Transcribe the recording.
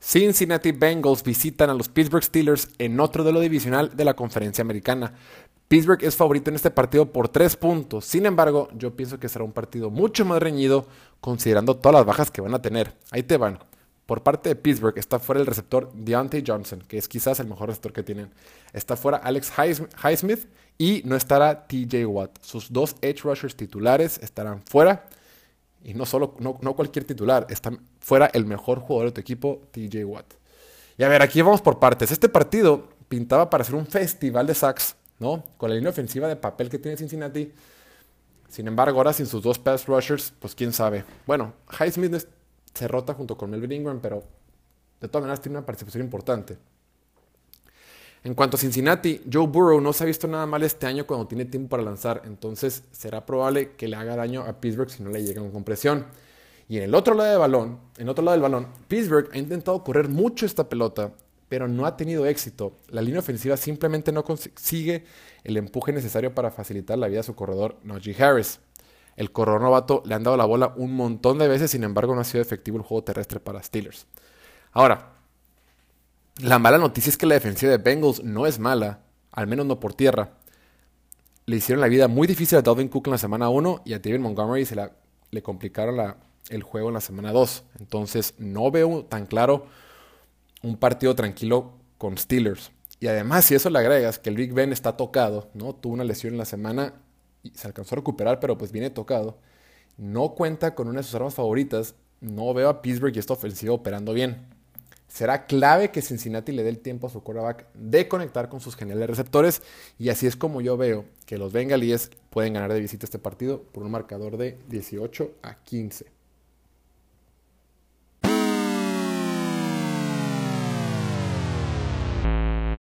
Cincinnati Bengals visitan a los Pittsburgh Steelers en otro duelo divisional de la conferencia americana. Pittsburgh es favorito en este partido por tres puntos. Sin embargo, yo pienso que será un partido mucho más reñido considerando todas las bajas que van a tener. Ahí te van. Por parte de Pittsburgh está fuera el receptor Deontay Johnson, que es quizás el mejor receptor que tienen. Está fuera Alex Highsmith y no estará TJ Watt. Sus dos edge rushers titulares estarán fuera. Y no solo, no, cualquier titular, fuera el mejor jugador de tu equipo, TJ Watt. Y a ver, aquí vamos por partes. Este partido pintaba para ser un festival de sacks, ¿no? Con la línea ofensiva de papel que tiene Cincinnati. Sin embargo, ahora sin sus dos pass rushers, pues quién sabe. Bueno, Highsmith se rota junto con Melvin Ingram, pero de todas maneras tiene una participación importante. En cuanto a Cincinnati, Joe Burrow no se ha visto nada mal este año cuando tiene tiempo para lanzar, entonces será probable que le haga daño a Pittsburgh si no le llega con compresión. Y en el otro lado del balón, en otro lado del balón, Pittsburgh ha intentado correr mucho esta pelota, pero no ha tenido éxito. La línea ofensiva simplemente no consigue el empuje necesario para facilitar la vida a su corredor Najee Harris. El corredor novato le han dado la bola un montón de veces, sin embargo no ha sido efectivo el juego terrestre para Steelers. Ahora, la mala noticia es que la defensiva de Bengals no es mala, al menos no por tierra. Le hicieron la vida muy difícil a Dalvin Cook en la semana 1 y a David Montgomery se la, le complicaron el juego en la semana 2. Entonces no veo tan claro un partido tranquilo con Steelers. Y además, si eso le agregas que el Big Ben está tocado, ¿no? Tuvo una lesión en la semana y se alcanzó a recuperar, pero pues viene tocado. No cuenta con una de sus armas favoritas. No veo a Pittsburgh y esta ofensiva operando bien. Será clave que Cincinnati le dé el tiempo a su quarterback de conectar con sus geniales receptores. Y así es como yo veo que los Bengalíes pueden ganar de visita este partido por un marcador de 18 a 15.